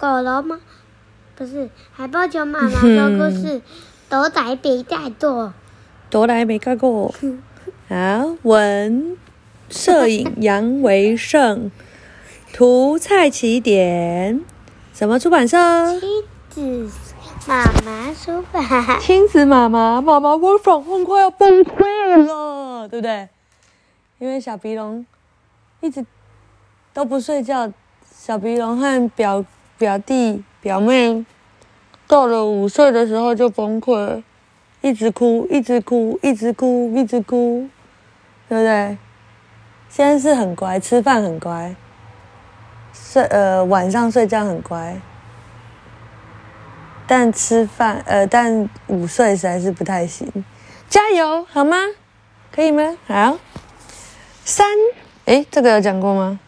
狗龙吗？不是，海豹熊妈妈说故事，都在北大做，都来没看过。好，文，摄影杨维胜，图蔡奇典，什么出版社？亲子妈妈出版。亲子妈妈，妈妈我反正快要崩溃了，对不对？因为小鼻龙一直都不睡觉。小鼻龙和表表弟表妹到了五岁的时候就崩溃，一直哭，一直哭，一直哭，一直哭，对不对？现在是很乖，吃饭很乖，睡呃晚上睡觉很乖，但吃饭呃但五岁实在是不太行，加油好吗？可以吗？好，三，诶，这个有讲过吗？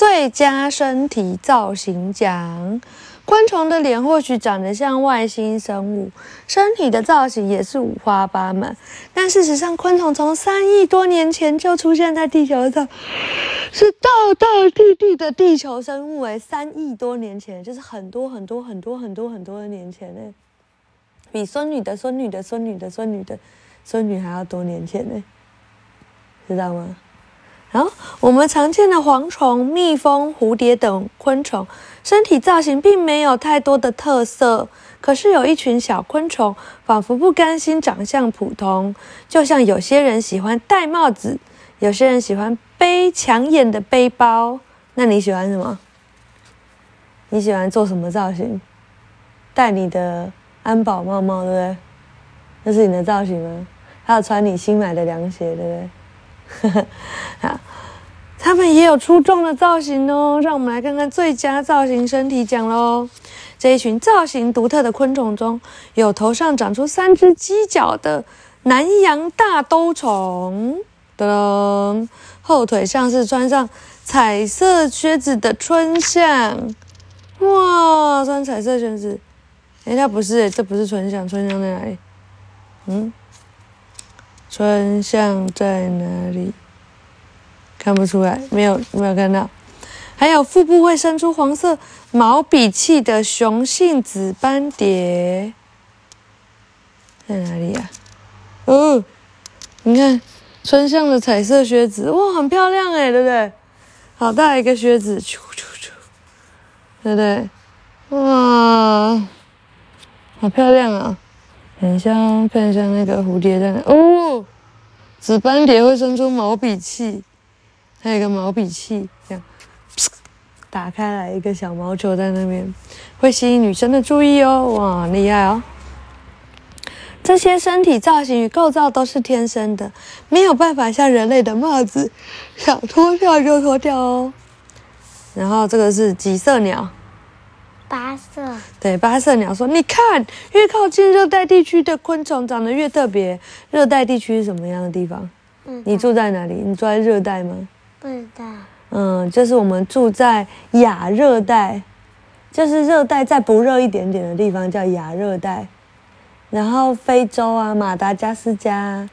最佳身体造型奖，昆虫的脸或许长得像外星生物，身体的造型也是五花八门。但事实上，昆虫从三亿多年前就出现在地球上，是大大地地的地球生物。诶，三亿多年前，就是很多很多很多很多很多的年前呢，比孙女的孙女的孙女的孙女的孙女还要多年前呢，知道吗？然后，我们常见的蝗虫、蜜蜂、蝴蝶等昆虫，身体造型并没有太多的特色。可是有一群小昆虫，仿佛不甘心长相普通，就像有些人喜欢戴帽子，有些人喜欢背抢眼的背包。那你喜欢什么？你喜欢做什么造型？戴你的安保帽帽，对不对？那是你的造型吗？还有穿你新买的凉鞋，对不对？好，他们也有出众的造型哦。让我们来看看最佳造型身体奖喽。这一群造型独特的昆虫中，有头上长出三只犄角的南洋大兜虫，噔噔，后腿上是穿上彩色靴子的春象。哇，穿彩色靴子，哎，它不是，这不是春象，春象在哪里？嗯。春象在哪里？看不出来，没有没有看到。还有腹部会生出黄色毛笔气的雄性紫斑蝶，在哪里呀、哦，你看春象的彩色靴子，哇，很漂亮哎，对不对？好大一个靴子，啾啾啾，对不对？哇，好漂亮啊！很像，看一下那个蝴蝶在那哦，紫斑蝶会生出毛笔气，还有一个毛笔气，这样，打开来一个小毛球在那边，会吸引女生的注意哦，哇，厉害哦！这些身体造型与构造都是天生的，没有办法像人类的帽子，想脱掉就脱掉哦。然后这个是几色鸟？八色，对，八色鸟说：“你看，越靠近热带地区的昆虫长得越特别。热带地区是什么样的地方？嗯，你住在哪里？你住在热带吗？不知道。嗯，就是我们住在亚热带，就是热带再不热一点点的地方叫亚热带。然后非洲啊，马达加斯加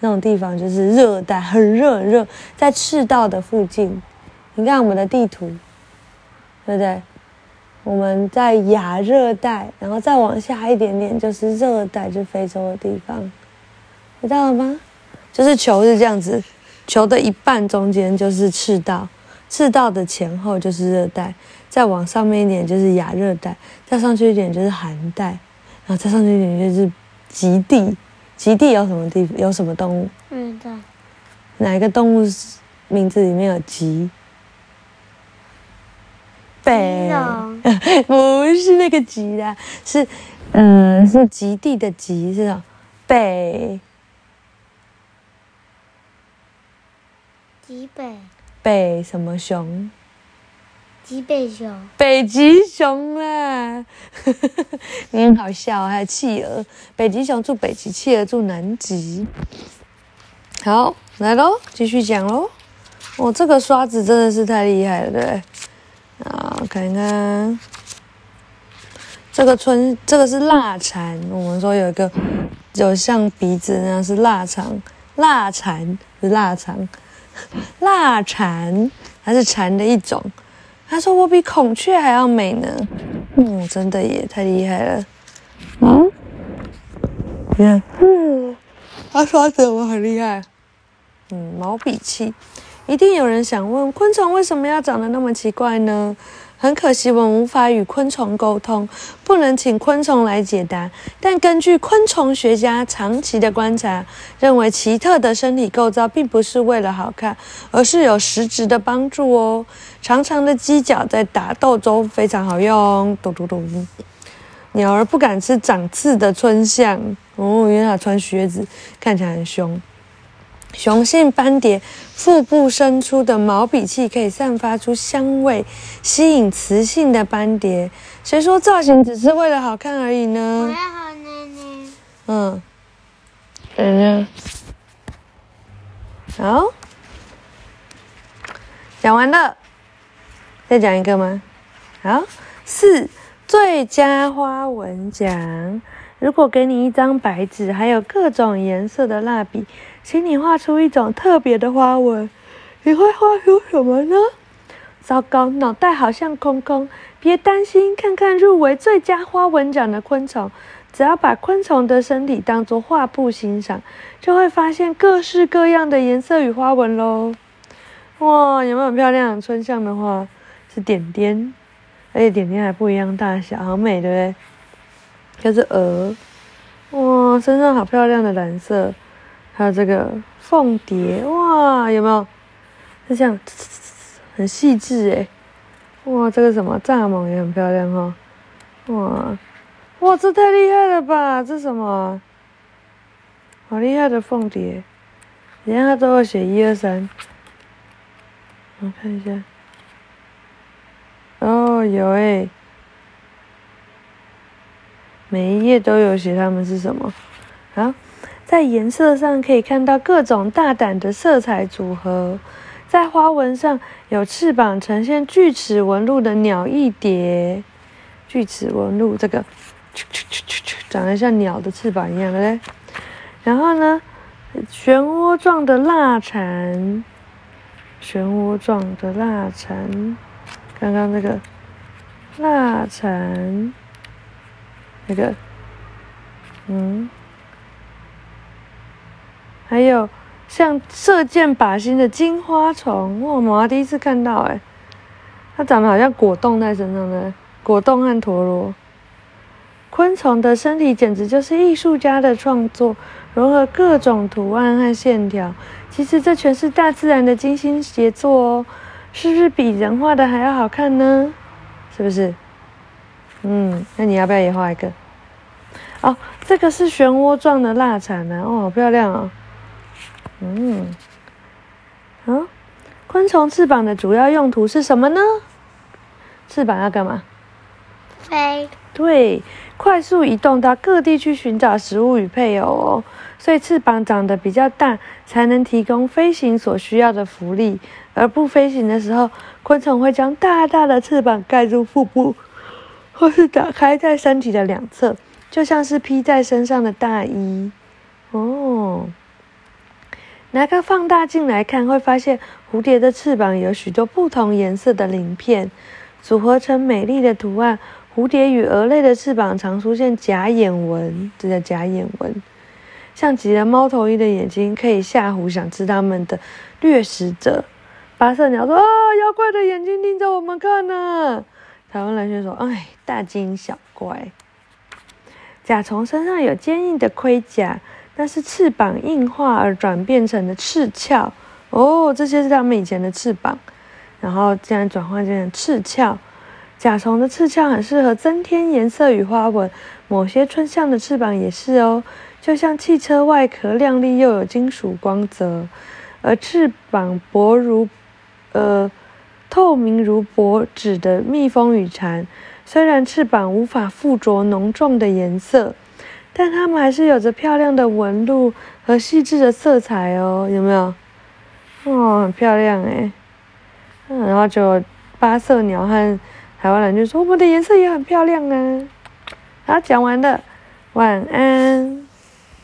那种地方就是热带，很热很热，在赤道的附近。你看我们的地图，对不对？”我们在亚热带，然后再往下一点点就是热带，就是非洲的地方，知道了吗？就是球是这样子，球的一半中间就是赤道，赤道的前后就是热带，再往上面一点就是亚热带，再上去一点就是寒带，然后再上去一点就是极地。极地有什么地？有什么动物？嗯，对。哪一个动物名字里面有极？北，不是那个极啦，是，嗯、呃，是极地的极，是吧？北，极北，北什么熊？极北熊，北极熊啦，你很好笑，还有企鹅，北极熊住北极，企鹅住南极。好，来喽，继续讲喽。哦，这个刷子真的是太厉害了，对不对？啊，看看这个春，这个是腊蝉。我们说有一个有像鼻子那样是腊肠，腊蝉是腊肠，腊蝉 它是蝉的一种，他说我比孔雀还要美呢。嗯，真的耶，太厉害了。嗯，你看，嗯，他刷子我很厉害。嗯，毛笔器，一定有人想问，昆虫为什么要长得那么奇怪呢？很可惜，我们无法与昆虫沟通，不能请昆虫来解答。但根据昆虫学家长期的观察，认为奇特的身体构造并不是为了好看，而是有实质的帮助哦。长长的犄角在打斗中非常好用。咚咚咚，鸟儿不敢吃长刺的椿象哦，因为它穿靴子，看起来很凶。雄性斑蝶腹部伸出的毛笔器可以散发出香味，吸引雌性的斑蝶。谁说造型只是为了好看而已呢？我要好奶奶。嗯，等一下，好，讲完了，再讲一个吗？好，四最佳花纹奖。如果给你一张白纸，还有各种颜色的蜡笔，请你画出一种特别的花纹，你会画出什么呢？糟糕，脑袋好像空空。别担心，看看入围最佳花纹奖的昆虫，只要把昆虫的身体当作画布欣赏，就会发现各式各样的颜色与花纹喽。哇，有没有很漂亮？春象的话是点点，而且点点还不一样大小，好美，对不对？这是蛾，哇，身上好漂亮的蓝色，还有这个凤蝶，哇，有没有？是这样，很细致诶。哇，这个什么蚱蜢也很漂亮哈，哇，哇，这太厉害了吧？这什么？好厉害的凤蝶，你看它都要写一二三，我看一下，哦，有诶。每一页都有写它们是什么，好，在颜色上可以看到各种大胆的色彩组合，在花纹上有翅膀呈现锯齿纹路的鸟翼蝶，锯齿纹路这个，长得像鸟的翅膀一样的嘞。然后呢，漩涡状的蜡蝉，漩涡状的蜡蝉，刚刚那个蜡蝉。那个，嗯，还有像射箭靶心的金花虫，哇，我第一次看到，哎，它长得好像果冻在身上的果冻和陀螺。昆虫的身体简直就是艺术家的创作，融合各种图案和线条。其实这全是大自然的精心杰作哦，是不是比人画的还要好看呢？是不是？嗯，那你要不要也画一个？哦，这个是漩涡状的蜡蝉呢，哦，好漂亮哦。嗯，啊，昆虫翅膀的主要用途是什么呢？翅膀要干嘛？飞。对，快速移动到各地去寻找食物与配偶哦。所以翅膀长得比较大，才能提供飞行所需要的浮力。而不飞行的时候，昆虫会将大大的翅膀盖住腹部。或是打开在身体的两侧，就像是披在身上的大衣哦。拿个放大镜来看，会发现蝴蝶的翅膀有许多不同颜色的鳞片，组合成美丽的图案。蝴蝶与蛾类的翅膀常出现假眼纹，这叫假眼纹，像极了猫头鹰的眼睛，可以吓唬想吃它们的掠食者。八色鸟说：“啊，妖怪的眼睛盯着我们看呢。”台湾蓝鹊说：“哎，大惊小怪。甲虫身上有坚硬的盔甲，那是翅膀硬化而转变成的翅鞘。哦，这些是它们以前的翅膀，然后这样转换成翅鞘。甲虫的翅鞘很适合增添颜色与花纹，某些春象的翅膀也是哦，就像汽车外壳亮丽又有金属光泽，而翅膀薄如，呃。”透明如薄纸的蜜蜂与蝉，虽然翅膀无法附着浓重的颜色，但它们还是有着漂亮的纹路和细致的色彩哦。有没有？哦，很漂亮哎。然后就八色鸟和台湾人就说：“我们的颜色也很漂亮啊。”好，讲完了，晚安。